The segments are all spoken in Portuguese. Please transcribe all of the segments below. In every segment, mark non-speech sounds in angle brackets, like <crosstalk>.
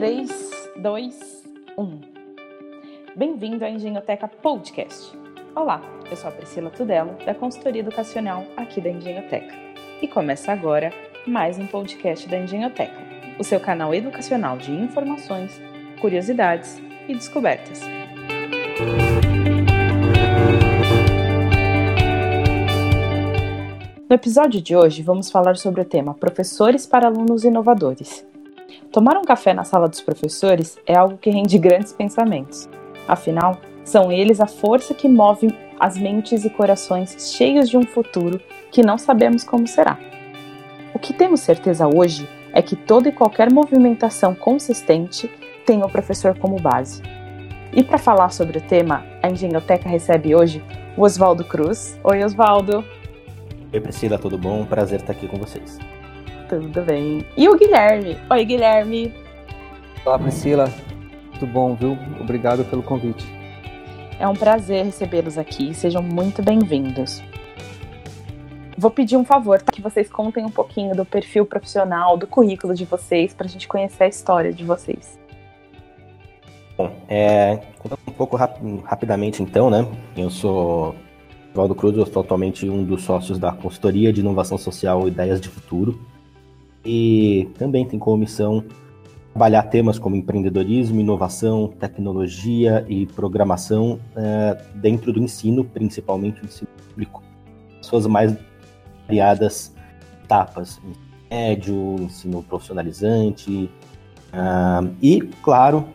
3, 2, 1. Bem-vindo à Engenhoteca Podcast. Olá, eu sou a Priscila Tudelo, da consultoria educacional aqui da Engenhoteca. E começa agora mais um podcast da Engenhoteca, o seu canal educacional de informações, curiosidades e descobertas. No episódio de hoje, vamos falar sobre o tema Professores para Alunos Inovadores. Tomar um café na sala dos professores é algo que rende grandes pensamentos. Afinal, são eles a força que move as mentes e corações cheios de um futuro que não sabemos como será. O que temos certeza hoje é que toda e qualquer movimentação consistente tem o professor como base. E para falar sobre o tema, a Engenhoteca recebe hoje o Oswaldo Cruz. Oi, Oswaldo! Oi, Priscila, tudo bom? Prazer estar aqui com vocês. Tudo bem. E o Guilherme? Oi, Guilherme. Olá, Priscila. Tudo bom, viu? Obrigado pelo convite. É um prazer recebê-los aqui. Sejam muito bem-vindos. Vou pedir um favor, tá? que vocês contem um pouquinho do perfil profissional, do currículo de vocês, para a gente conhecer a história de vocês. Bom, é, contando um pouco rap rapidamente então, né? Eu sou Valdo Cruz, eu sou atualmente um dos sócios da consultoria de inovação social Ideias de Futuro. E também tem como missão trabalhar temas como empreendedorismo, inovação, tecnologia e programação é, dentro do ensino, principalmente o ensino público. Suas mais variadas etapas, ensino médio, ensino profissionalizante, uh, e, claro,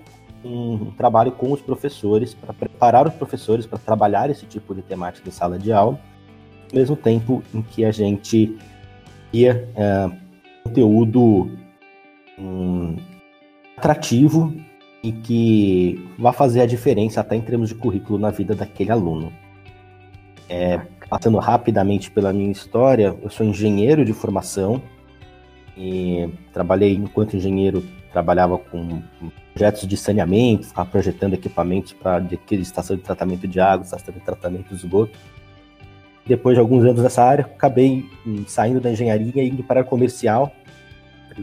um trabalho com os professores para preparar os professores para trabalhar esse tipo de temática em sala de aula, ao mesmo tempo em que a gente ia uh, conteúdo um, atrativo e que vai fazer a diferença até em termos de currículo na vida daquele aluno. É, passando rapidamente pela minha história, eu sou engenheiro de formação e trabalhei enquanto engenheiro trabalhava com projetos de saneamento, ficava projetando equipamentos para estação de tratamento de água, estação de tratamento de esgoto. Depois de alguns anos nessa área, acabei hum, saindo da engenharia e indo para comercial.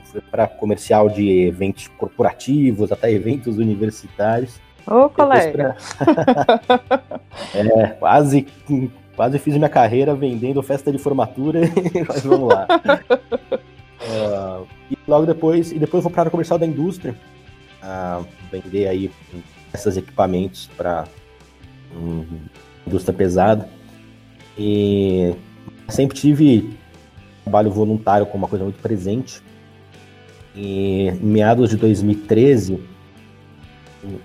Fui para comercial de eventos corporativos, até eventos universitários. Ô, colega! Pra... <laughs> é, quase, quase fiz minha carreira vendendo festa de formatura, <laughs> mas vamos lá. uh, e logo depois, e depois vou para a comercial da indústria, a vender aí esses equipamentos para um, indústria pesada. E sempre tive trabalho voluntário como uma coisa muito presente. Em meados de 2013,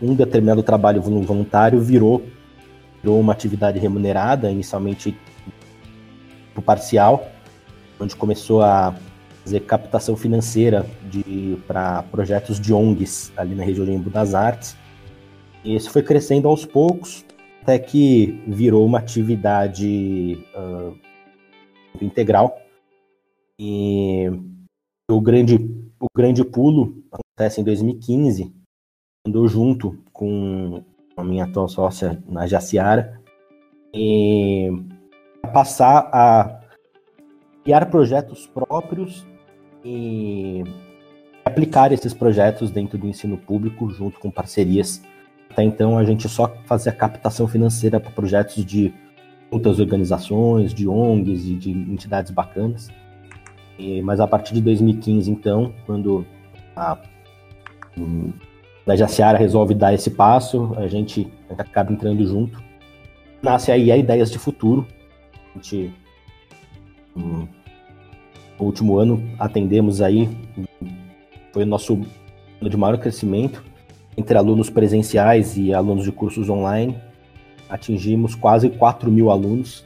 um determinado trabalho voluntário virou, virou uma atividade remunerada, inicialmente parcial, onde começou a fazer captação financeira para projetos de ONGs ali na região de Embu das Artes. E isso foi crescendo aos poucos, até que virou uma atividade uh, integral. E o grande, o grande pulo acontece em 2015, quando eu junto com a minha atual sócia, na Jaciara, e passar a criar projetos próprios e aplicar esses projetos dentro do ensino público junto com parcerias. Até então a gente só fazia captação financeira para projetos de outras organizações, de ONGs e de entidades bacanas. E, mas a partir de 2015, então, quando a, a Jaciara resolve dar esse passo, a gente acaba entrando junto. Nasce aí a Ideias de Futuro. A gente no último ano atendemos aí, foi o nosso ano de maior crescimento entre alunos presenciais e alunos de cursos online. Atingimos quase 4 mil alunos,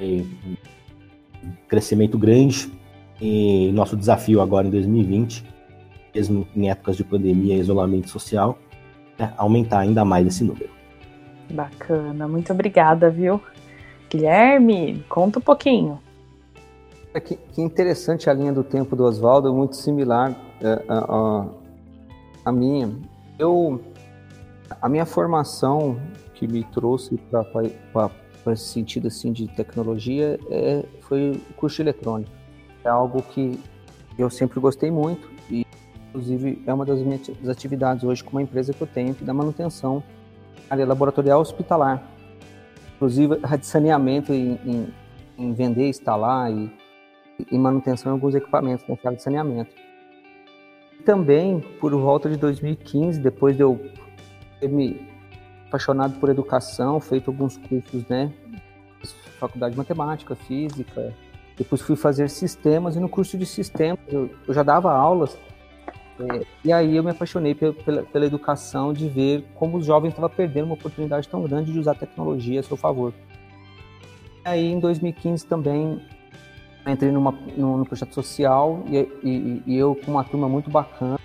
um crescimento grande. E nosso desafio agora em 2020, mesmo em épocas de pandemia e isolamento social, é aumentar ainda mais esse número. Bacana, muito obrigada, viu? Guilherme, conta um pouquinho. É que, que, interessante a linha do tempo do Oswaldo, é muito similar é, a, a, minha. Eu, a minha formação que me trouxe para esse sentido assim de tecnologia é, foi o curso de eletrônica. É algo que eu sempre gostei muito e inclusive é uma das minhas atividades hoje com uma empresa que eu tenho que dá manutenção área laboratorial hospitalar. Inclusive de saneamento em, em, em vender, instalar e, e manutenção em alguns equipamentos na área de saneamento. Também, por volta de 2015, depois de eu ter me apaixonado por educação, feito alguns cursos, né? Faculdade de Matemática, Física, depois fui fazer sistemas e no curso de sistemas eu, eu já dava aulas é, e aí eu me apaixonei pela, pela, pela, educação de ver como os jovens estavam perdendo uma oportunidade tão grande de usar tecnologia a seu favor. E aí em 2015 também entrei numa, num, num projeto social e, e, e, eu com uma turma muito bacana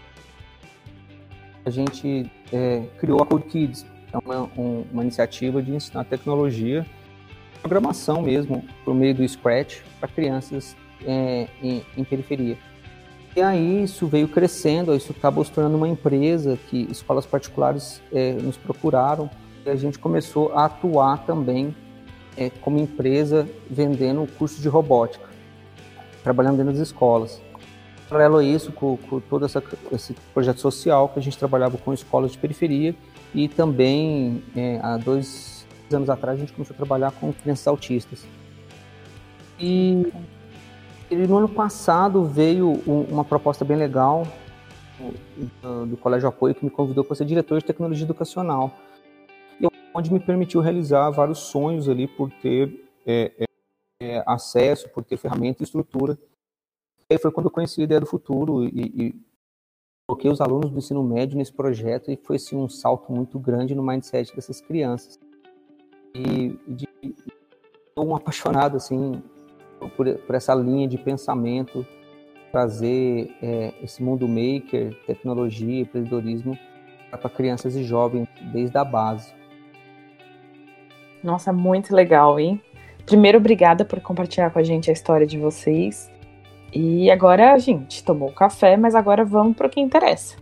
a gente é, criou a Code Kids, é uma, um, uma iniciativa de ensinar tecnologia, programação mesmo, por meio do Scratch para crianças é, em, em periferia. E aí isso veio crescendo, isso acabou se tornando uma empresa que escolas particulares é, nos procuraram e a gente começou a atuar também é, como empresa vendendo curso de robótica, trabalhando dentro das escolas. Paralelo a isso, com, com todo essa, esse projeto social que a gente trabalhava com escolas de periferia e também é, há dois anos atrás a gente começou a trabalhar com crianças autistas. E no ano passado veio uma proposta bem legal do, do Colégio Apoio que me convidou para ser diretor de tecnologia educacional, onde me permitiu realizar vários sonhos ali por ter é, é, é, acesso, por ter ferramenta e estrutura. E aí foi quando eu conheci a ideia do futuro e, e coloquei os alunos do ensino médio nesse projeto e foi assim, um salto muito grande no mindset dessas crianças. E, de, um apaixonado assim por, por essa linha de pensamento, trazer é, esse mundo maker, tecnologia, empreendedorismo para crianças e jovens desde a base. Nossa, muito legal, hein? Primeiro, obrigada por compartilhar com a gente a história de vocês. E agora a gente tomou o café, mas agora vamos para o que interessa.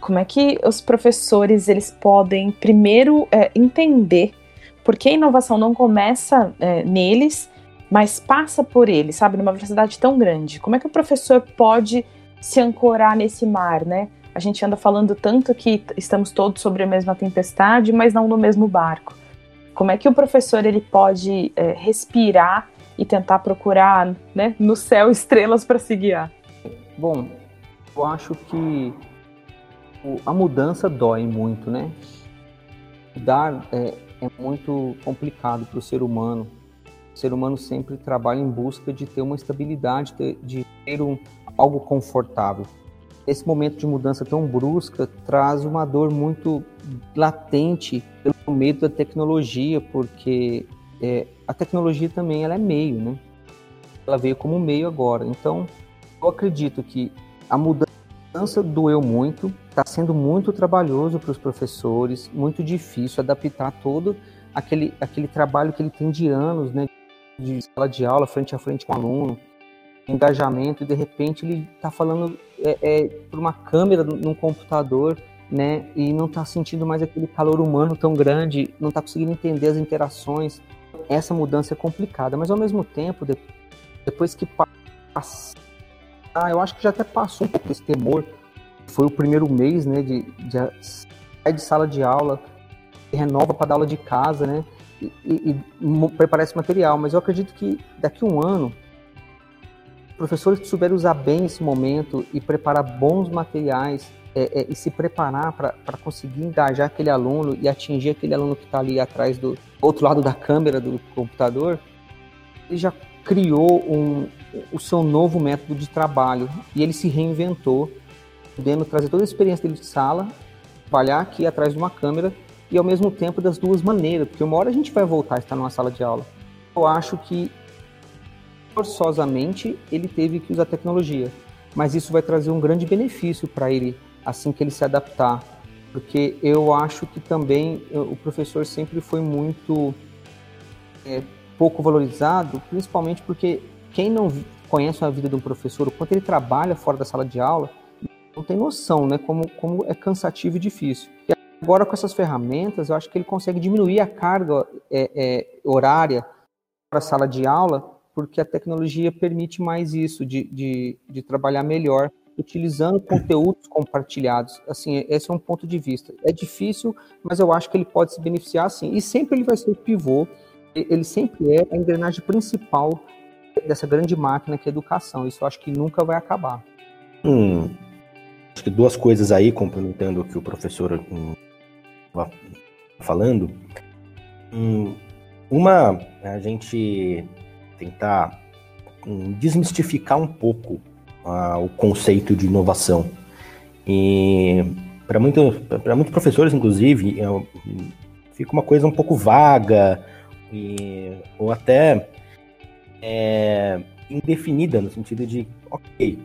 Como é que os professores eles podem primeiro é, entender por que a inovação não começa é, neles mas passa por ele, sabe, numa velocidade tão grande. Como é que o professor pode se ancorar nesse mar, né? A gente anda falando tanto que estamos todos sobre a mesma tempestade, mas não no mesmo barco. Como é que o professor ele pode é, respirar e tentar procurar, né, no céu estrelas para se guiar? Bom, eu acho que a mudança dói muito, né? Dar é, é muito complicado para o ser humano o ser humano sempre trabalha em busca de ter uma estabilidade, de ter um, algo confortável. Esse momento de mudança tão brusca traz uma dor muito latente pelo medo da tecnologia, porque é, a tecnologia também ela é meio, né? Ela veio como meio agora. Então, eu acredito que a mudança doeu muito, está sendo muito trabalhoso para os professores, muito difícil adaptar todo aquele, aquele trabalho que ele tem de anos, né? de sala de aula, frente a frente com o aluno, engajamento, e de repente ele está falando é, é, por uma câmera num computador, né, e não está sentindo mais aquele calor humano tão grande, não está conseguindo entender as interações. Essa mudança é complicada, mas ao mesmo tempo, depois que passa, ah, eu acho que já até passou um pouco esse temor. Foi o primeiro mês, né, de, de sair de sala de aula, renova para dar aula de casa, né? e, e preparar esse material, mas eu acredito que daqui a um ano, professores que souberem usar bem esse momento e preparar bons materiais é, é, e se preparar para conseguir engajar aquele aluno e atingir aquele aluno que está ali atrás do outro lado da câmera do computador, ele já criou um, o seu novo método de trabalho. E ele se reinventou, podendo trazer toda a experiência dele de sala, trabalhar aqui atrás de uma câmera e ao mesmo tempo das duas maneiras, porque uma hora a gente vai voltar a estar numa sala de aula. Eu acho que forçosamente ele teve que usar tecnologia, mas isso vai trazer um grande benefício para ele assim que ele se adaptar, porque eu acho que também o professor sempre foi muito é, pouco valorizado, principalmente porque quem não conhece a vida de um professor, o quanto ele trabalha fora da sala de aula, não tem noção, né, como, como é cansativo e difícil. E Agora, com essas ferramentas, eu acho que ele consegue diminuir a carga é, é, horária para a sala de aula, porque a tecnologia permite mais isso, de, de, de trabalhar melhor utilizando conteúdos compartilhados. Assim, esse é um ponto de vista. É difícil, mas eu acho que ele pode se beneficiar sim. E sempre ele vai ser o pivô, ele sempre é a engrenagem principal dessa grande máquina que é educação. Isso eu acho que nunca vai acabar. Hum, acho que duas coisas aí, complementando o que o professor estava hum, falando. Hum, uma, a gente tentar hum, desmistificar um pouco uh, o conceito de inovação. E para muito, muitos professores, inclusive, é, fica uma coisa um pouco vaga e, ou até é, indefinida, no sentido de, ok,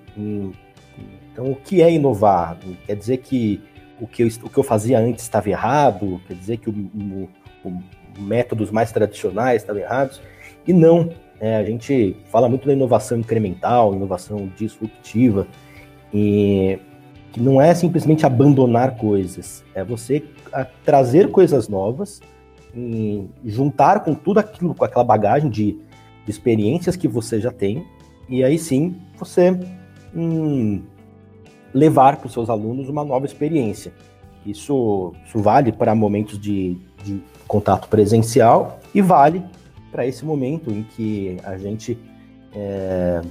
então o que é inovar? Quer dizer que o que eu, o que eu fazia antes estava errado? Quer dizer que o, o, o métodos mais tradicionais estavam errados? E não, é, a gente fala muito da inovação incremental, inovação disruptiva, e que não é simplesmente abandonar coisas, é você trazer coisas novas, juntar com tudo aquilo, com aquela bagagem de experiências que você já tem, e aí sim você hum, levar para os seus alunos uma nova experiência. Isso, isso vale para momentos de, de contato presencial e vale para esse momento em que a gente é,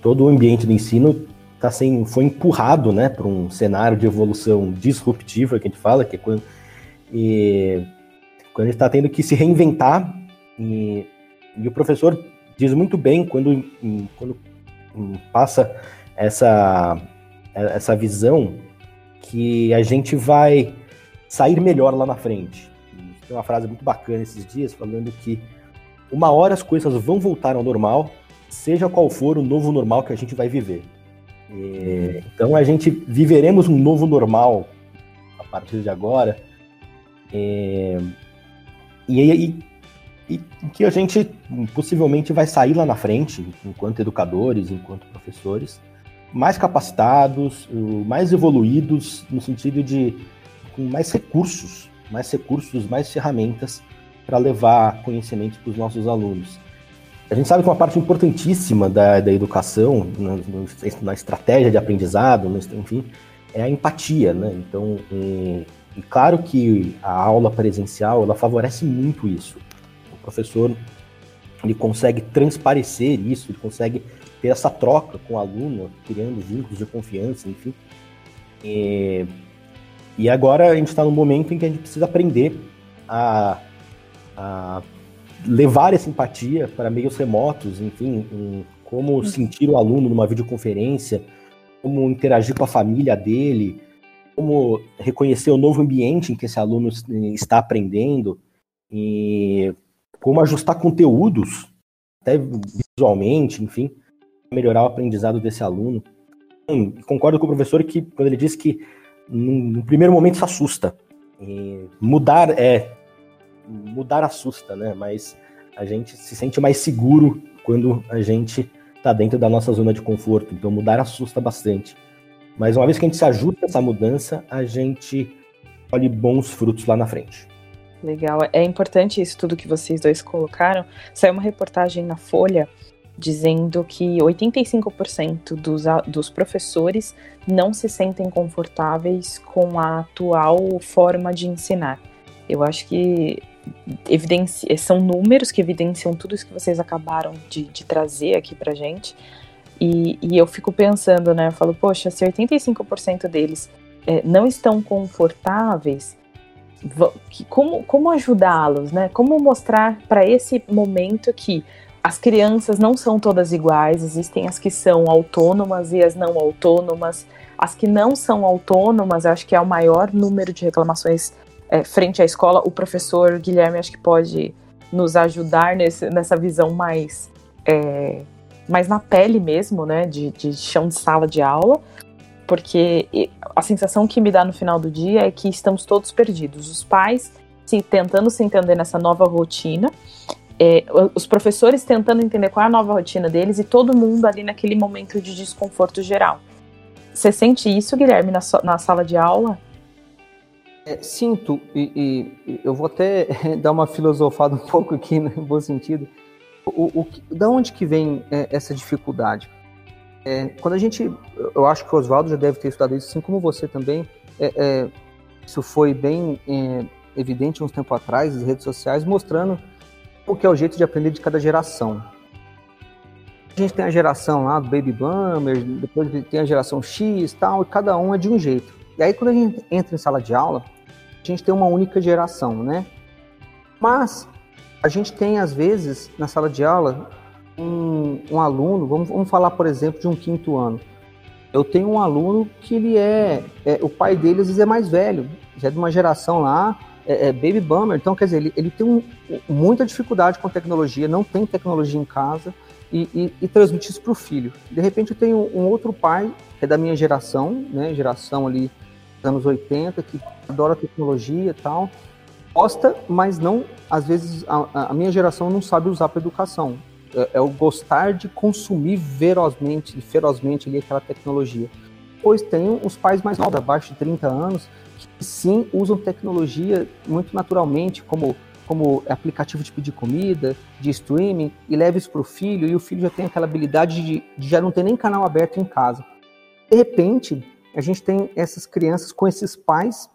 todo o ambiente do ensino tá sem, foi empurrado né, para um cenário de evolução disruptiva que a gente fala, que é quando, e, quando a gente está tendo que se reinventar e, e, o professor diz muito bem quando, quando passa essa, essa visão que a gente vai sair melhor lá na frente. Tem uma frase muito bacana esses dias falando que uma hora as coisas vão voltar ao normal, seja qual for o novo normal que a gente vai viver. E, então a gente viveremos um novo normal a partir de agora. E, e, e, que a gente possivelmente vai sair lá na frente, enquanto educadores, enquanto professores, mais capacitados, mais evoluídos, no sentido de com mais recursos, mais recursos, mais ferramentas para levar conhecimento para os nossos alunos. A gente sabe que uma parte importantíssima da, da educação, na, na estratégia de aprendizado, enfim, é a empatia, né? Então, e, e claro que a aula presencial, ela favorece muito isso. Professor, ele consegue transparecer isso, ele consegue ter essa troca com o aluno, criando vínculos de confiança, enfim. E, e agora a gente está no momento em que a gente precisa aprender a a levar essa empatia para meios remotos, enfim, em como sentir o aluno numa videoconferência, como interagir com a família dele, como reconhecer o novo ambiente em que esse aluno está aprendendo e como ajustar conteúdos, até visualmente, enfim, melhorar o aprendizado desse aluno. Hum, concordo com o professor que quando ele diz que no primeiro momento se assusta. E mudar é mudar assusta, né? Mas a gente se sente mais seguro quando a gente está dentro da nossa zona de conforto. Então mudar assusta bastante. Mas uma vez que a gente se ajusta a essa mudança, a gente colhe bons frutos lá na frente. Legal. É importante isso tudo que vocês dois colocaram. Saiu uma reportagem na Folha dizendo que 85% dos, dos professores não se sentem confortáveis com a atual forma de ensinar. Eu acho que evidencia, são números que evidenciam tudo isso que vocês acabaram de, de trazer aqui pra gente. E, e, eu fico pensando, né? Eu falo, poxa, se 85% deles é, não estão confortáveis, como, como ajudá-los, né? Como mostrar para esse momento que as crianças não são todas iguais, existem as que são autônomas e as não autônomas. As que não são autônomas, acho que é o maior número de reclamações é, frente à escola, o professor Guilherme acho que pode nos ajudar nesse, nessa visão mais, é, mais na pele mesmo, né, de, de chão de sala de aula, porque a sensação que me dá no final do dia é que estamos todos perdidos. Os pais se tentando se entender nessa nova rotina, é, os professores tentando entender qual é a nova rotina deles e todo mundo ali naquele momento de desconforto geral. Você sente isso, Guilherme, na, so, na sala de aula? É, sinto, e, e, eu vou até <laughs> dar uma filosofada um pouco aqui, no bom sentido. O, o, da onde que vem é, essa dificuldade? É, quando a gente, eu acho que o Oswaldo já deve ter estudado isso, assim como você também. É, é, isso foi bem é, evidente uns tempo atrás, nas redes sociais, mostrando o que é o jeito de aprender de cada geração. A gente tem a geração lá do Baby Boomer, depois tem a geração X tal, e cada um é de um jeito. E aí quando a gente entra em sala de aula, a gente tem uma única geração, né? Mas a gente tem, às vezes, na sala de aula, um, um aluno, vamos, vamos falar, por exemplo, de um quinto ano. Eu tenho um aluno que ele é, é, o pai dele às vezes é mais velho, já é de uma geração lá, é, é baby boomer, então quer dizer, ele, ele tem um, muita dificuldade com tecnologia, não tem tecnologia em casa e, e, e transmite isso para o filho. De repente eu tenho um outro pai, que é da minha geração, né, geração ali dos anos 80, que adora tecnologia e tal, gosta, mas não, às vezes a, a minha geração não sabe usar para educação. É, é, o gostar de consumir ferozmente, ferozmente ali aquela tecnologia. Pois tem os pais mais novos, abaixo de 30 anos, que sim usam tecnologia muito naturalmente, como, como aplicativo de pedir comida, de streaming, e leva isso para o filho, e o filho já tem aquela habilidade de, de já não ter nem canal aberto em casa. De repente, a gente tem essas crianças com esses pais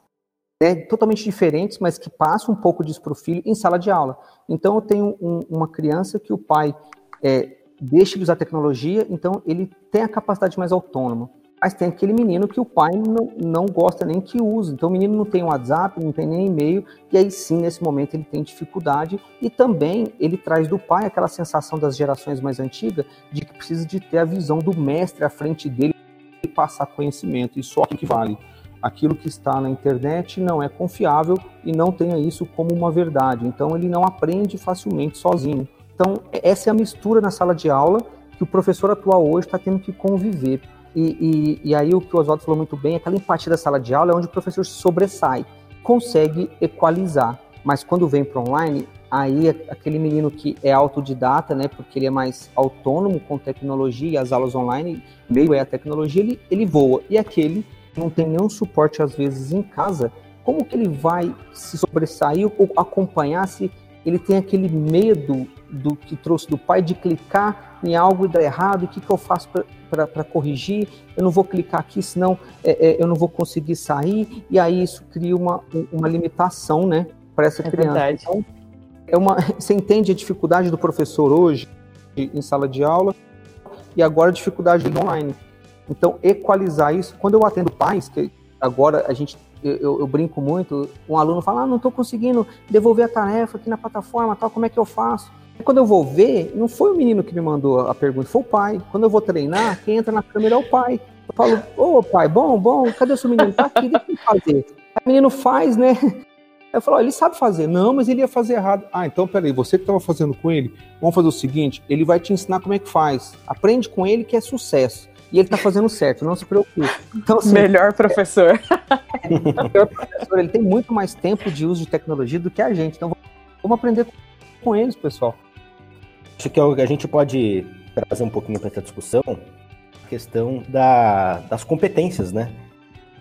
né, totalmente diferentes, mas que passam um pouco disso para o filho em sala de aula. Então, eu tenho um, uma criança que o pai é, deixa de usar tecnologia, então ele tem a capacidade mais autônoma. Mas tem aquele menino que o pai não, não gosta nem que use. Então, o menino não tem WhatsApp, não tem nem e-mail, e aí sim, nesse momento, ele tem dificuldade. E também ele traz do pai aquela sensação das gerações mais antigas de que precisa de ter a visão do mestre à frente dele e passar conhecimento. E só que vale aquilo que está na internet não é confiável e não tenha isso como uma verdade. Então ele não aprende facilmente sozinho. Então essa é a mistura na sala de aula que o professor atual hoje está tendo que conviver. E, e, e, aí o que o Oswaldo falou muito bem, aquela empatia da sala de aula é onde o professor sobressai, consegue equalizar. Mas quando vem para online, aí aquele menino que é autodidata, né, porque ele é mais autônomo com tecnologia e as aulas online, meio é a tecnologia, ele, ele voa. E aquele não tem nenhum suporte às vezes em casa, como que ele vai se sobressair ou acompanhar se ele tem aquele medo do que trouxe do pai de clicar em algo e dar errado, o que, que eu faço para corrigir? Eu não vou clicar aqui, senão é, é, eu não vou conseguir sair, e aí isso cria uma, uma limitação né, para essa é criança. Verdade. Então, é uma, <laughs> você entende a dificuldade do professor hoje em sala de aula e agora a dificuldade online. Então, equalizar isso. Quando eu atendo pais, que agora a gente, eu, eu brinco muito, um aluno fala, ah, não estou conseguindo devolver a tarefa aqui na plataforma, tal, como é que eu faço? E quando eu vou ver, não foi o menino que me mandou a pergunta, foi o pai. Quando eu vou treinar, quem entra na câmera é o pai. Eu falo, ô pai, bom, bom, cadê o seu menino? Tá aqui, deixa ele fazer. Aí o menino faz, né? Eu falo, ele sabe fazer. Não, mas ele ia fazer errado. Ah, então peraí, você que estava fazendo com ele, vamos fazer o seguinte: ele vai te ensinar como é que faz. Aprende com ele que é sucesso e ele tá fazendo certo, não se preocupe. Então, assim, melhor professor. É, melhor professor, ele tem muito mais tempo de uso de tecnologia do que a gente. Então vamos aprender com eles, pessoal. Acho que é a gente pode trazer um pouquinho para essa discussão a questão da, das competências, né?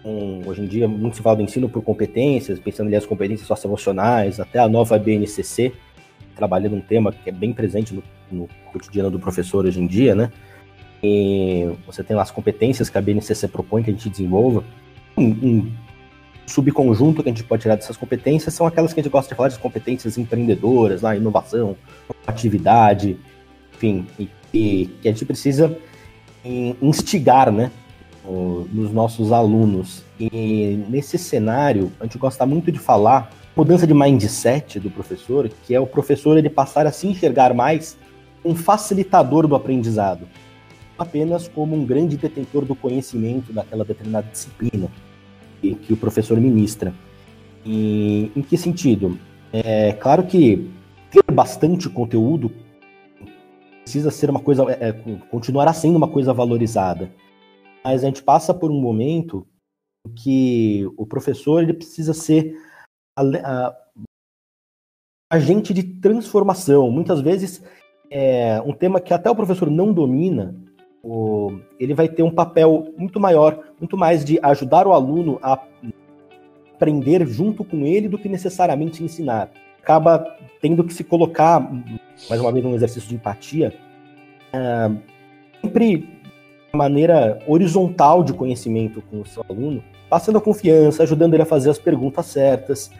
Um, hoje em dia, muito se fala do ensino por competências, pensando ali as competências socioemocionais, até a nova BNCC, trabalhando um tema que é bem presente no, no cotidiano do professor hoje em dia, né? E você tem lá as competências que a BNCC propõe que a gente desenvolva. Um, um, subconjunto que a gente pode tirar dessas competências são aquelas que a gente gosta de falar de competências empreendedoras, lá, inovação, atividade, enfim, e, e que a gente precisa instigar, né, nos nossos alunos. E nesse cenário, a gente gosta muito de falar mudança de mindset do professor, que é o professor ele passar a se enxergar mais um facilitador do aprendizado apenas como um grande detentor do conhecimento daquela determinada disciplina que, que o professor ministra. E em que sentido? É claro que ter bastante conteúdo precisa ser uma coisa, é, é continuará sendo uma coisa valorizada. Mas a gente passa por um momento que o professor ele precisa ser a, a, agente de transformação. Muitas vezes é um tema que até o professor não domina, o, ele vai ter um papel muito maior, muito mais de ajudar o aluno a aprender junto com ele do que necessariamente ensinar. Acaba tendo que se colocar, mais uma vez, num exercício de empatia, uh, sempre maneira horizontal de conhecimento com o seu aluno, passando a confiança, ajudando ele a fazer as perguntas certas.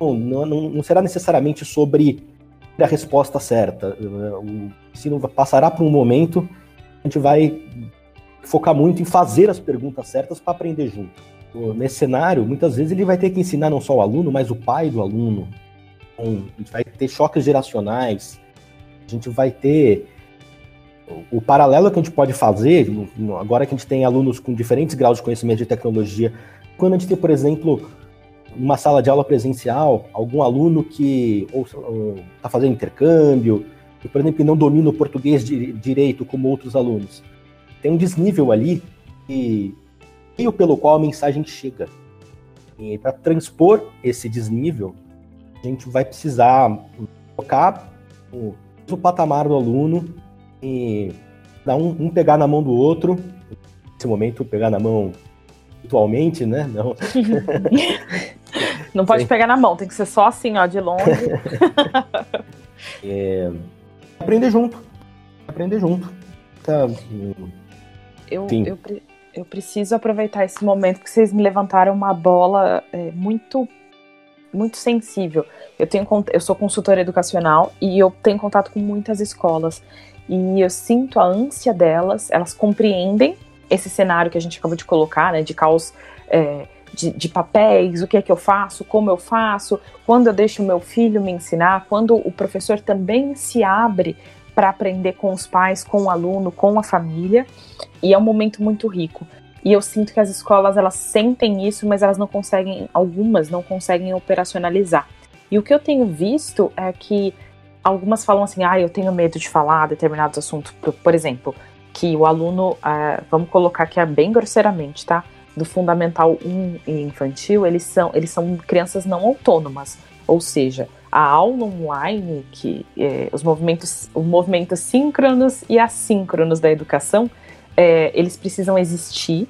Não, não, não será necessariamente sobre a resposta certa. O ensino passará por um momento, gente vai focar muito em fazer as perguntas certas para aprender junto. Nesse cenário, muitas vezes ele vai ter que ensinar não só o aluno, mas o pai do aluno. Então, a gente vai ter choques geracionais, a gente vai ter o paralelo que a gente pode fazer, agora que a gente tem alunos com diferentes graus de conhecimento de tecnologia, quando a gente tem, por exemplo, uma sala de aula presencial, algum aluno que está fazendo intercâmbio, que, por exemplo, não domina o português de, direito como outros alunos. Tem um desnível ali e meio pelo qual a mensagem chega. E para transpor esse desnível, a gente vai precisar tocar o, o patamar do aluno e dar um, um, pegar na mão do outro. Nesse momento, pegar na mão virtualmente, né? Não, <laughs> Não pode Sim. pegar na mão, tem que ser só assim, ó, de longe. <laughs> <laughs> é, aprender junto. Aprender junto. Tá, eu, eu, eu, preciso aproveitar esse momento que vocês me levantaram uma bola é, muito muito sensível. Eu tenho eu sou consultora educacional e eu tenho contato com muitas escolas e eu sinto a ânsia delas, elas compreendem esse cenário que a gente acabou de colocar, né, de caos é, de, de, papéis, o que é que eu faço, como eu faço, quando eu deixo o meu filho me ensinar, quando o professor também se abre para aprender com os pais, com o aluno, com a família, e é um momento muito rico. E eu sinto que as escolas elas sentem isso, mas elas não conseguem, algumas não conseguem operacionalizar. E o que eu tenho visto é que algumas falam assim, ah, eu tenho medo de falar determinados assuntos, por, por exemplo, que o aluno, uh, vamos colocar aqui bem grosseiramente, tá? Do Fundamental 1 e infantil, eles são, eles são crianças não autônomas, ou seja, a aula online, que é, os movimentos, os movimentos síncronos e assíncronos da educação, é, eles precisam existir,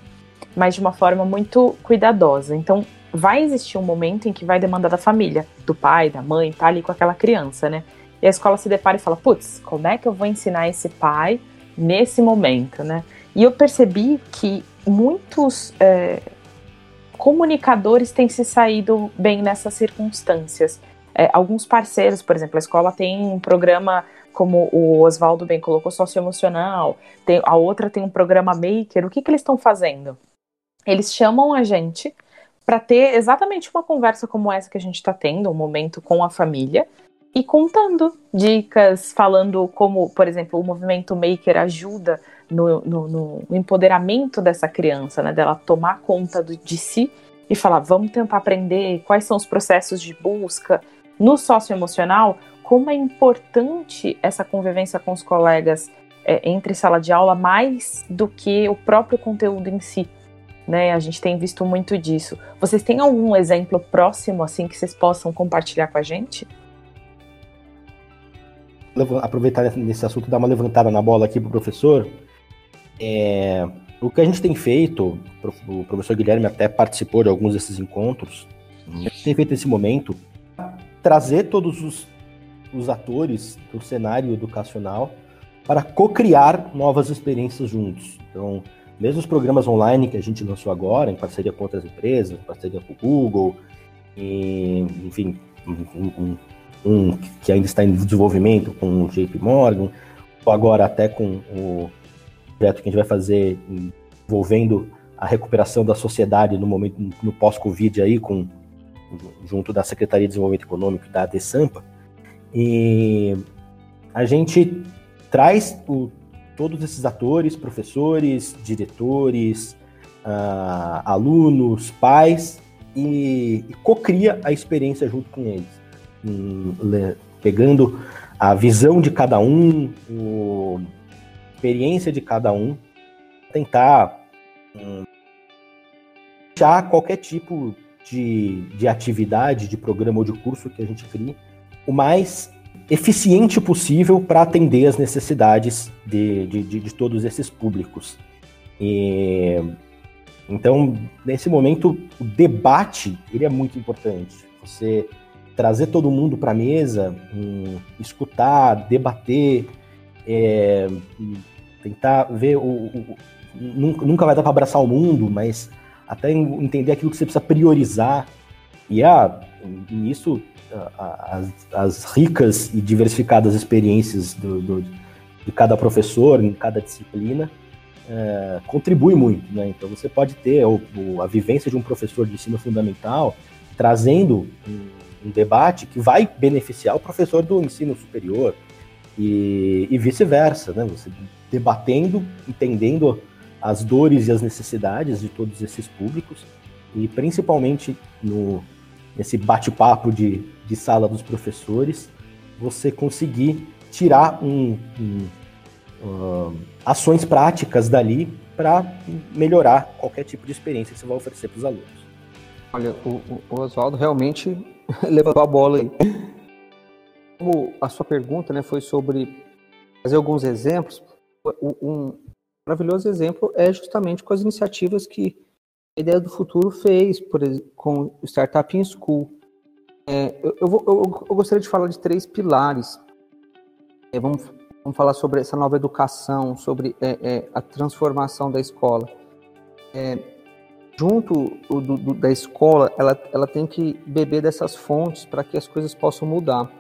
mas de uma forma muito cuidadosa. Então, vai existir um momento em que vai demandar da família, do pai, da mãe, tá ali com aquela criança, né? E a escola se depara e fala: putz, como é que eu vou ensinar esse pai nesse momento, né? E eu percebi que muitos é, comunicadores têm se saído bem nessas circunstâncias. É, alguns parceiros, por exemplo, a escola tem um programa como o Oswaldo bem colocou, socioemocional, tem, a outra tem um programa maker. O que, que eles estão fazendo? Eles chamam a gente para ter exatamente uma conversa como essa que a gente está tendo, um momento com a família, e contando dicas, falando como, por exemplo, o movimento maker ajuda no, no, no empoderamento dessa criança, né? Dela tomar conta do, de si e falar, vamos tentar aprender quais são os processos de busca. No socioemocional, como é importante essa convivência com os colegas é, entre sala de aula mais do que o próprio conteúdo em si. Né, a gente tem visto muito disso. Vocês têm algum exemplo próximo assim que vocês possam compartilhar com a gente? aproveitar nesse assunto dar uma levantada na bola aqui para o professor. É, o que a gente tem feito, o professor Guilherme até participou de alguns desses encontros, a gente tem feito nesse momento trazer todos os, os atores do cenário educacional para co-criar novas experiências juntos. Então, mesmo os programas online que a gente lançou agora, em parceria com outras empresas, em parceria com o Google, e, enfim, um, um, um que ainda está em desenvolvimento com o JP Morgan, agora até com o projeto que a gente vai fazer envolvendo a recuperação da sociedade no momento no pós-Covid aí, com, junto da Secretaria de Desenvolvimento Econômico da ADESAMPA. E a gente traz o, todos esses atores, professores, diretores, uh, alunos, pais, e, e co-cria a experiência junto com eles pegando a visão de cada um, a experiência de cada um, tentar um, deixar qualquer tipo de, de atividade, de programa ou de curso que a gente crie o mais eficiente possível para atender as necessidades de, de, de, de todos esses públicos. E, então, nesse momento, o debate ele é muito importante. Você trazer todo mundo para a mesa, um, escutar, debater, é, tentar ver o, o, nunca vai dar para abraçar o mundo, mas até entender aquilo que você precisa priorizar. E ah, nisso, as, as ricas e diversificadas experiências do, do, de cada professor, em cada disciplina, é, contribui muito. Né? Então, você pode ter o, o, a vivência de um professor de ensino fundamental trazendo um, um debate que vai beneficiar o professor do ensino superior e, e vice-versa, né? Você debatendo, entendendo as dores e as necessidades de todos esses públicos e principalmente no nesse bate-papo de, de sala dos professores, você conseguir tirar um, um, uh, ações práticas dali para melhorar qualquer tipo de experiência que você vai oferecer para os alunos. Olha, o, o Oswaldo realmente <laughs> levantou a bola aí. Como a sua pergunta né, foi sobre fazer alguns exemplos, um maravilhoso exemplo é justamente com as iniciativas que a Ideia do Futuro fez por, com o Startup in School. É, eu, eu, eu, eu, gostaria de falar de três pilares. É, vamos, vamos falar sobre essa nova educação, sobre é, é a transformação da escola. É, junto do, do, da escola, ela, ela tem que beber dessas fontes para que as coisas possam mudar.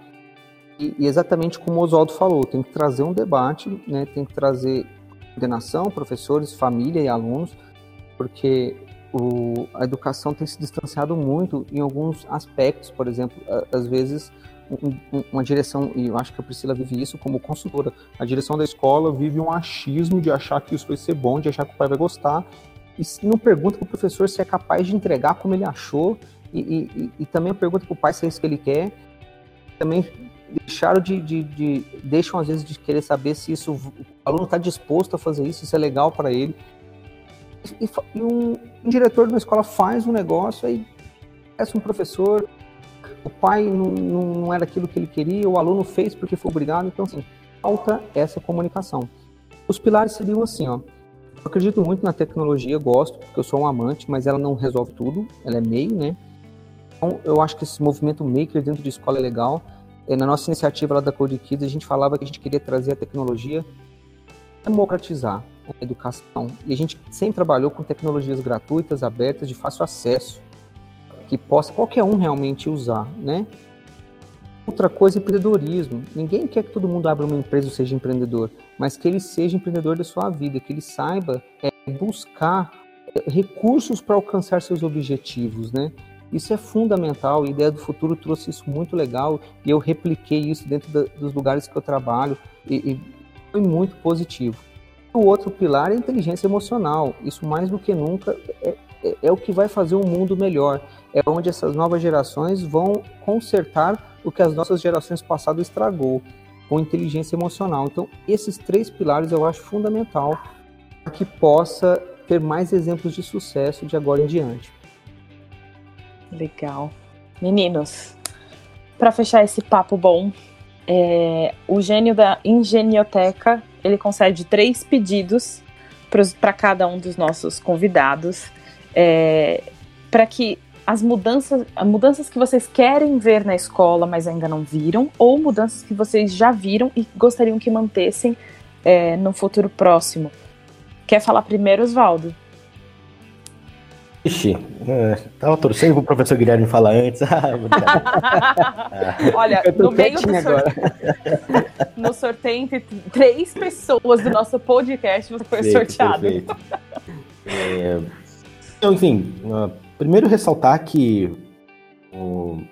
E, e, exatamente como o Oswaldo falou, tem que trazer um debate, né, tem que trazer coordenação, professores, família e alunos, porque o, a educação tem se distanciado muito em alguns aspectos, por exemplo, às vezes um, uma direção, e eu acho que a Priscila vive isso como consultora, a direção da escola vive um achismo de achar que isso vai ser bom, de achar que o pai vai gostar, e não pergunta para o professor se é capaz de entregar como ele achou, e, e, e também pergunta para o pai se é isso que ele quer, também deixaram de, de, de, deixam às vezes de querer saber se isso o aluno está disposto a fazer isso, isso é legal para ele. E, e um, um, diretor de uma escola faz um negócio aí peça um professor, o pai não, não, era aquilo que ele queria, o aluno fez porque foi obrigado, então assim falta essa comunicação. Os pilares seriam assim, ó. Eu acredito muito na tecnologia, gosto, porque eu sou um amante, mas ela não resolve tudo, ela é meio, né? Então, eu acho que esse movimento maker dentro de escola é legal na nossa iniciativa lá da Code Kids, a gente falava que a gente queria trazer a tecnologia, democratizar a educação. E a gente sempre trabalhou com tecnologias gratuitas, abertas, de fácil acesso, que possa qualquer um realmente usar, né? Outra coisa é empreendedorismo. Ninguém quer que todo mundo abra uma empresa ou seja empreendedor, mas que ele seja empreendedor da sua vida, que ele saiba é, buscar é, recursos para alcançar seus objetivos, né? Isso é fundamental. A ideia do futuro trouxe isso muito legal e eu repliquei isso dentro da, dos lugares que eu trabalho e, e foi muito positivo. O outro pilar é a inteligência emocional. Isso mais do que nunca é, é, é, o que vai fazer um mundo melhor. É onde essas novas gerações vão consertar o que as nossas gerações passadas estragou com inteligência emocional. Então, esses três pilares eu acho fundamental para que possa ter mais exemplos de sucesso de agora em diante. Legal. Meninos, para fechar esse papo bom, é, o gênio da Engenioteca ele concede três pedidos para cada um dos nossos convidados é, para que as mudanças, as mudanças que vocês querem ver na escola, mas ainda não viram, ou mudanças que vocês já viram e gostariam que mantessem é, no futuro próximo. Quer falar primeiro, Oswaldo? Ixi, é, tava torcendo pro professor Guilherme falar antes. <laughs> Ah, <laughs> Olha, no meio do sorteio, <laughs> no sorteio entre três pessoas do nosso podcast, você foi perfeito, sorteado. Perfeito. É, então, enfim, uh, primeiro ressaltar que o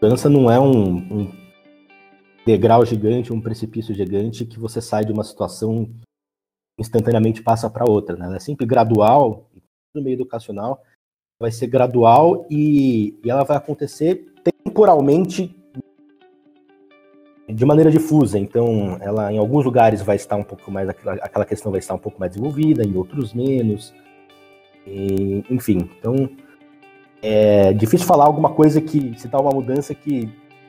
dança não é um, um degrau gigante, um precipício gigante que você sai de uma situação instantaneamente passa para outra, né? Ela é sempre gradual no meio educacional vai ser gradual e, e ela vai acontecer temporalmente de maneira difusa. Então, ela em alguns lugares vai estar um pouco mais aquela, questão vai estar um pouco mais desenvolvida, em outros menos. E, enfim, então é difícil falar alguma coisa que se tá uma mudança que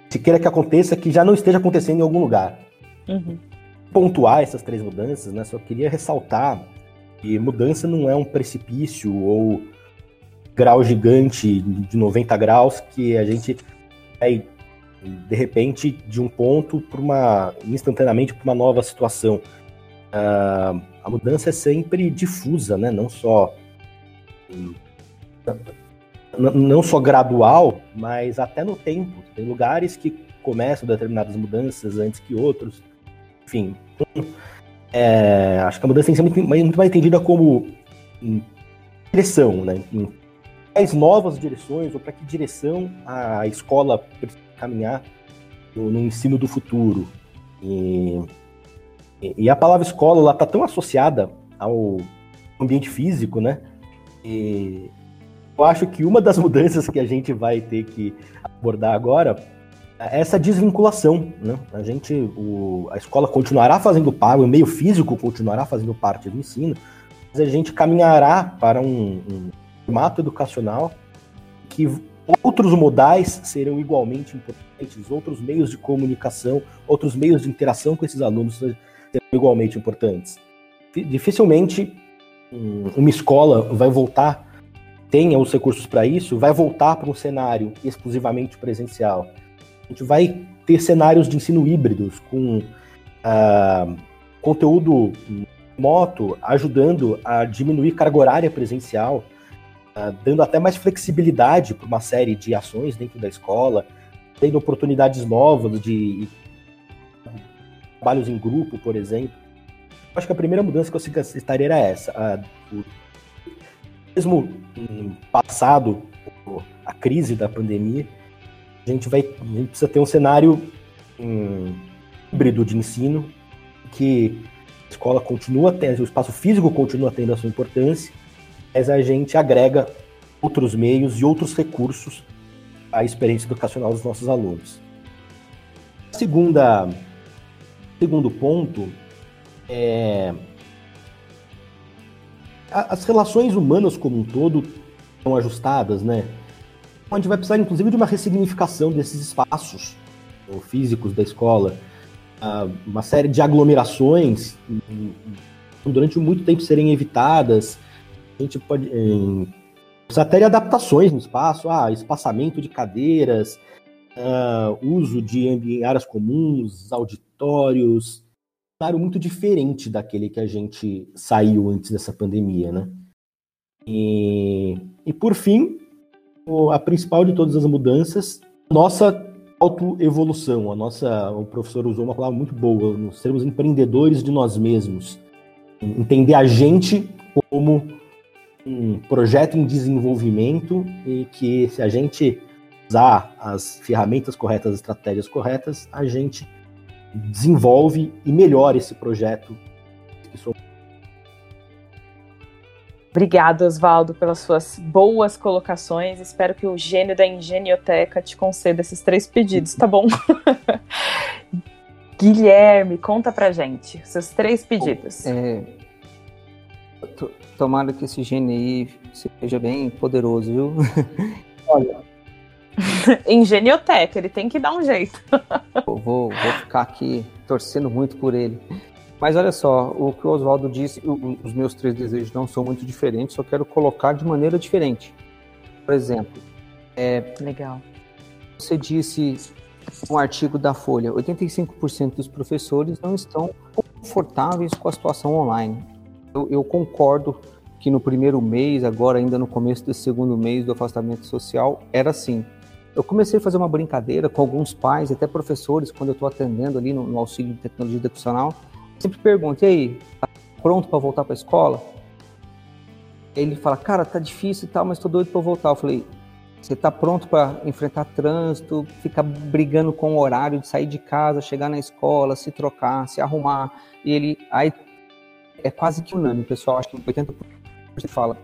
se queira que aconteça que já não esteja acontecendo em algum lugar. Uhum. Pontuar essas três mudanças, né? Só queria ressaltar e mudança não é um precipício ou grau gigante de 90 graus que a gente vai de repente de um ponto para uma instantaneamente para uma nova situação. uh, a mudança é sempre difusa, né? Não só não só gradual, mas até no tempo. Tem lugares que começam determinadas mudanças antes que outros. Enfim, é, acho que a mudança tem que ser muito, muito mais entendida como direção, né? Em quais novas direções ou para que direção a escola precisa caminhar no, no ensino do futuro. E, e, a palavra escola ela está tão associada ao ambiente físico, né? E eu acho que uma das <laughs> mudanças que a gente vai ter que abordar agora essa desvinculação, né? A gente, o, a escola continuará fazendo parte, o meio físico continuará fazendo parte do ensino, mas a gente caminhará para um, um formato educacional que outros modais serão igualmente importantes, outros meios de comunicação, outros meios de interação com esses alunos serão igualmente importantes. Dificilmente uma escola vai voltar, tenha os recursos para isso, vai voltar para um cenário exclusivamente presencial. A gente vai ter cenários de ensino híbridos com uh, conteúdo remoto ajudando a diminuir carga horária presencial, uh, dando até mais flexibilidade para uma série de ações dentro da escola, tendo oportunidades novas de trabalhos em grupo, por exemplo. Acho que a primeira mudança que eu citaria era essa. Uh, mesmo passado a crise da pandemia, a gente vai a gente precisa ter um cenário um, híbrido de ensino que a escola continua tendo, o espaço físico continua tendo a sua importância, mas a gente agrega outros meios e outros recursos à experiência educacional dos nossos alunos. Segunda, segundo ponto é as relações humanas como um todo estão ajustadas, né? A gente vai precisar, inclusive, de uma ressignificação desses espaços físicos da escola, uma série de aglomerações durante muito tempo serem evitadas. A gente pode precisa até de adaptações no espaço, ah, espaçamento de cadeiras, uh, uso de áreas comuns, auditórios, um cenário muito diferente daquele que a gente saiu antes dessa pandemia, né? E, e por fim, a principal de todas as mudanças, nossa autoevolução. A nossa, o professor usou uma palavra muito boa, nós sermos empreendedores de nós mesmos. Entender a gente como um projeto em desenvolvimento e que se a gente usar as ferramentas corretas, as estratégias corretas, a gente desenvolve e melhora esse projeto que somos Obrigada, Oswaldo, pelas suas boas colocações. Espero que o gênio da engenioteca te conceda esses três pedidos, tá bom? <laughs> Guilherme, conta pra gente seus três pedidos. É, tomara que esse gênio aí seja bem poderoso, viu? <laughs> Olha. <laughs> Engenioteca, ele tem que dar um jeito. vou, vou ficar aqui torcendo muito por ele. Mas olha só, o que o Oswaldo disse, os meus três desejos não são muito diferentes, só quero colocar de maneira diferente. Por exemplo, é, legal. Você disse um artigo da Folha, 85% dos professores não estão confortáveis com a situação online. Eu, eu concordo que no primeiro mês, agora ainda no começo do segundo mês do afastamento social, era assim. Eu comecei a fazer uma brincadeira com alguns pais, até professores, quando eu estou atendendo ali no, no auxílio de tecnologia educacional, sempre pergunto, e aí, tá pronto para voltar para a escola? Ele fala, cara, tá difícil e tal, mas tô doido para voltar. Eu falei, você tá pronto para enfrentar trânsito, ficar brigando com o horário de sair de casa, chegar na escola, se trocar, se arrumar. E ele, aí é quase que unânime, pessoal, acho que 80% fala,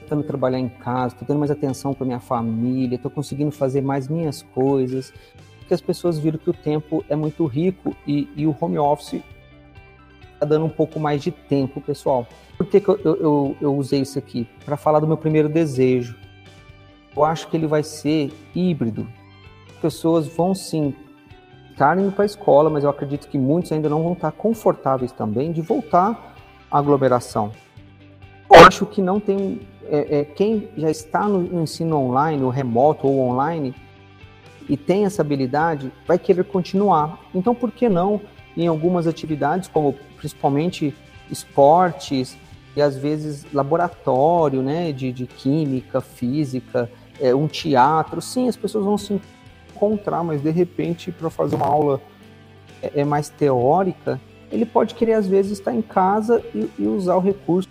tentando trabalhar em casa, tô dando mais atenção para minha família, tô conseguindo fazer mais minhas coisas, porque as pessoas viram que o tempo é muito rico e, e o home office dando um pouco mais de tempo, pessoal. Por que, que eu, eu, eu usei isso aqui? Para falar do meu primeiro desejo. Eu acho que ele vai ser híbrido. As pessoas vão sim estar indo para a escola, mas eu acredito que muitos ainda não vão estar confortáveis também de voltar à aglomeração. Eu acho que não tem. É, é, quem já está no ensino online, ou remoto ou online, e tem essa habilidade, vai querer continuar. Então, por que não em algumas atividades, como principalmente esportes e às vezes laboratório, né, de, de química, física, é, um teatro. Sim, as pessoas vão se encontrar, mas de repente para fazer uma aula é, é, mais teórica, ele pode querer às vezes estar em casa e, e usar o recurso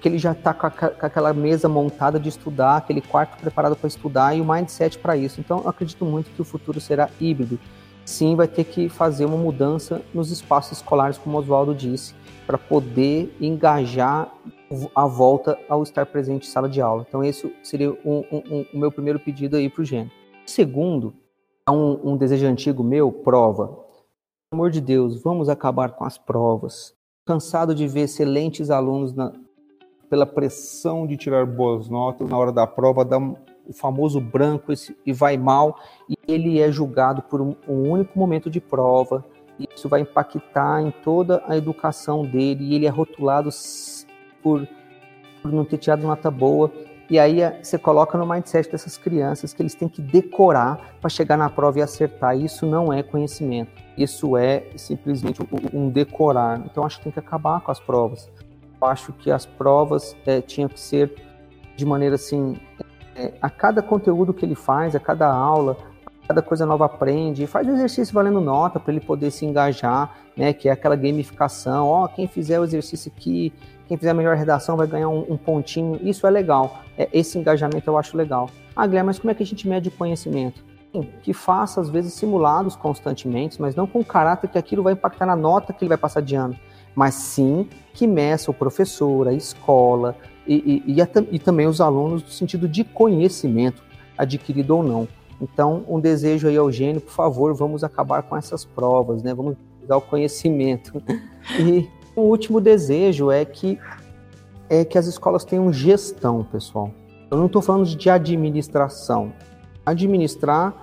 que ele já está com, com, aquela mesa montada de estudar, aquele quarto preparado para estudar e o mindset para isso. Então, eu acredito muito que o futuro será híbrido. Sim, vai ter que fazer uma mudança nos espaços escolares, como o Oswaldo disse, para poder engajar a volta ao estar presente em sala de aula. Então, esse seria o um, meu primeiro pedido aí para o Gênio. Segundo, um, um desejo antigo meu, prova. Pelo amor de Deus, vamos acabar com as provas. Cansado de ver excelentes alunos na, pela pressão de tirar boas notas na hora da prova, dá o famoso branco e vai mal, e ele é julgado por um, um único momento de prova, e isso vai impactar em toda a educação dele, e ele é rotulado por, por não ter tirado nota boa. E aí é, você coloca no mindset dessas crianças que eles têm que decorar para chegar na prova e acertar. Isso não é conhecimento. Isso é simplesmente um decorar. Então acho que tem que acabar com as provas acho que as provas é, tinham que ser de maneira assim, é, a cada conteúdo que ele faz, a cada aula, cada coisa nova aprende, faz exercício valendo nota para ele poder se engajar, né? Que é aquela gamificação, ó, quem fizer o exercício aqui, quem fizer a melhor redação vai ganhar um, um pontinho. Isso é legal. É, esse engajamento eu acho legal. Ah, Guilherme, mas como é que a gente mede o conhecimento? que faça, às vezes, simulados constantemente, mas não com o caráter que aquilo vai impactar na nota que ele vai passar de ano mas sim que meça o professor, a escola e, e, e, a, e também os alunos no sentido de conhecimento adquirido ou não. Então, um desejo aí ao gênio, por favor, vamos acabar com essas provas, né? Vamos dar o conhecimento. <laughs> E o último desejo é que é que as escolas tenham gestão, pessoal. Eu não estou falando de administração. Administrar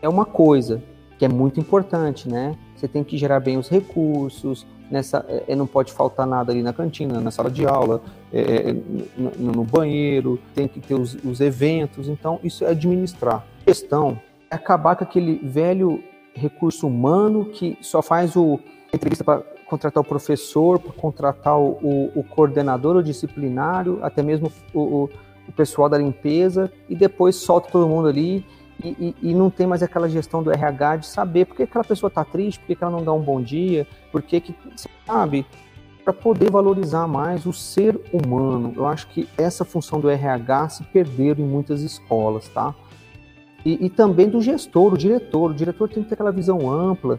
é uma coisa que é muito importante, né? Você tem que gerar bem os recursos, nessa é, não pode faltar nada ali na cantina, na sala de aula, é, é no, no, banheiro, tem que ter os, os, eventos, então isso é administrar. A questão é acabar com aquele velho recurso humano que só faz o entrevista para contratar o professor, para contratar o, o, o, coordenador, o disciplinário, até mesmo o, o pessoal da limpeza, e depois solta todo mundo ali e, e, e, não tem mais aquela gestão do RH de saber por que aquela pessoa está triste, por que, ela não dá um bom dia, por que, que sabe? Para poder valorizar mais o ser humano. Eu acho que essa função do RH se perderam em muitas escolas, tá? E, e também do gestor, o diretor. O diretor tem que ter aquela visão ampla,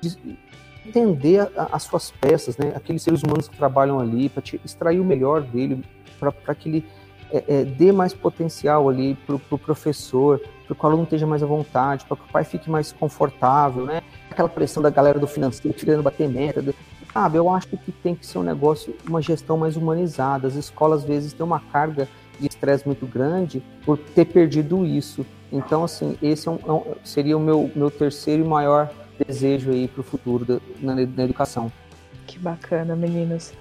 de entender a, a, as suas peças, né? Aqueles seres humanos que trabalham ali, para extrair o melhor dele, para que ele é, é, dê mais potencial ali para o pro professor, para que o aluno esteja mais à vontade, para que o pai fique mais confortável, né? Aquela pressão da galera do financeiro querendo bater meta. Sabe, eu acho que tem que ser um negócio, uma gestão mais humanizada. As escolas, às vezes, têm uma carga de estresse muito grande por ter perdido isso. Então, assim, esse é um, é seria o meu, meu terceiro e maior desejo aí para o futuro da, na, na educação. Que bacana, meninos.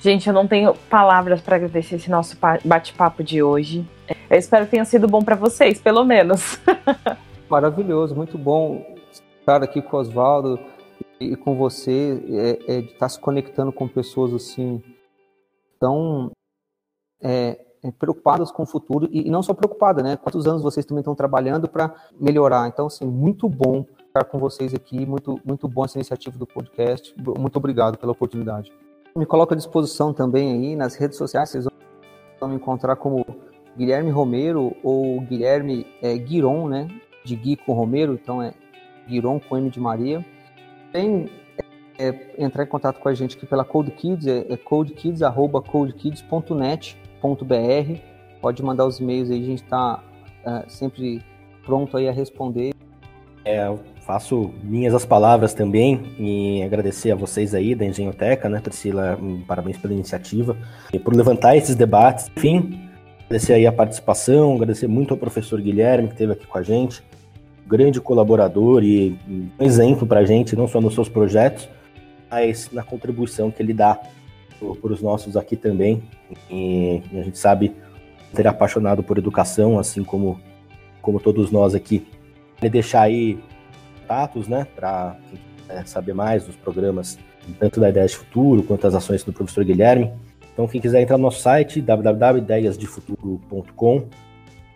Gente, eu não tenho palavras para agradecer esse nosso bate-papo de hoje. Eu espero que tenha sido bom para vocês, pelo menos. <laughs> Maravilhoso, muito bom estar aqui com o Oswaldo e com você, é, é, de estar se conectando com pessoas assim tão é, é preocupadas com o futuro e, e não só preocupadas, né? Quantos anos vocês também estão trabalhando para melhorar? Então, assim, muito bom estar com vocês aqui, muito, muito bom essa iniciativa do podcast. Muito obrigado pela oportunidade. Me coloco à disposição também aí nas redes sociais, vocês vão me encontrar como Guilherme Romero ou Guilherme é, Guiron, né? De Gui com Romero, então é Guiron com M de Maria. Tem é, entrar em contato com a gente aqui pela Code Kids, é, é codekids.codekids.net.br. Pode mandar os e-mails aí, a gente está é, sempre pronto aí a responder. É, faço minhas as palavras também e agradecer a vocês aí da Engenhoteca, né, Priscila, parabéns pela iniciativa e por levantar esses debates. Enfim, agradecer aí a participação, agradecer muito ao professor Guilherme que esteve aqui com a gente, grande colaborador e um exemplo para a gente, não só nos seus projetos, mas na contribuição que ele dá para os nossos aqui também. E, a gente sabe ter apaixonado por educação, assim como, como todos nós aqui. E deixar aí contatos, né, para é, saber mais dos programas tanto da Ideias de Futuro quanto das ações do professor Guilherme. Então, quem quiser entrar no nosso site, www.ideiasdefuturo.com,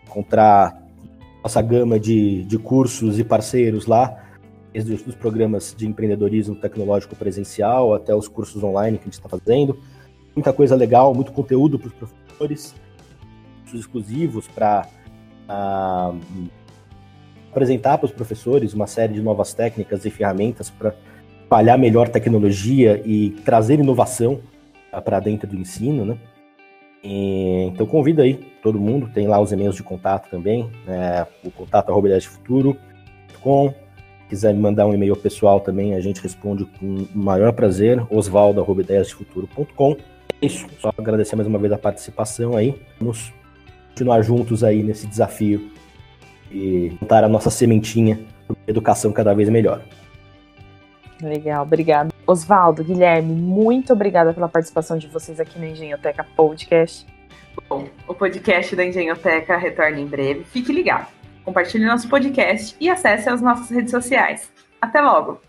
encontrar nossa gama de, de cursos e parceiros lá, desde os programas de empreendedorismo tecnológico presencial até os cursos online que a gente está fazendo. Muita coisa legal, muito conteúdo para os professores, cursos exclusivos para uh, apresentar para os professores uma série de novas técnicas e ferramentas para espalhar melhor tecnologia e trazer inovação para dentro do ensino, né? E, então convido aí todo mundo, tem lá os e-mails de contato também, né? o contato arroba futuro.com. Quiser me mandar um e-mail pessoal também, a gente responde com o maior prazer, osvaldo.ideiasdefuturo.com. É isso, só agradecer mais uma vez a participação aí. Vamos continuar juntos aí nesse desafio e montar a nossa sementinha para educação cada vez melhor. Legal, obrigado. Oswaldo, Guilherme, muito obrigada pela participação de vocês aqui no Engenhoteca Podcast. Bom, o podcast da Engenhoteca retorna em breve. Fique ligado. Compartilhe nosso podcast e acesse as nossas redes sociais. Até logo!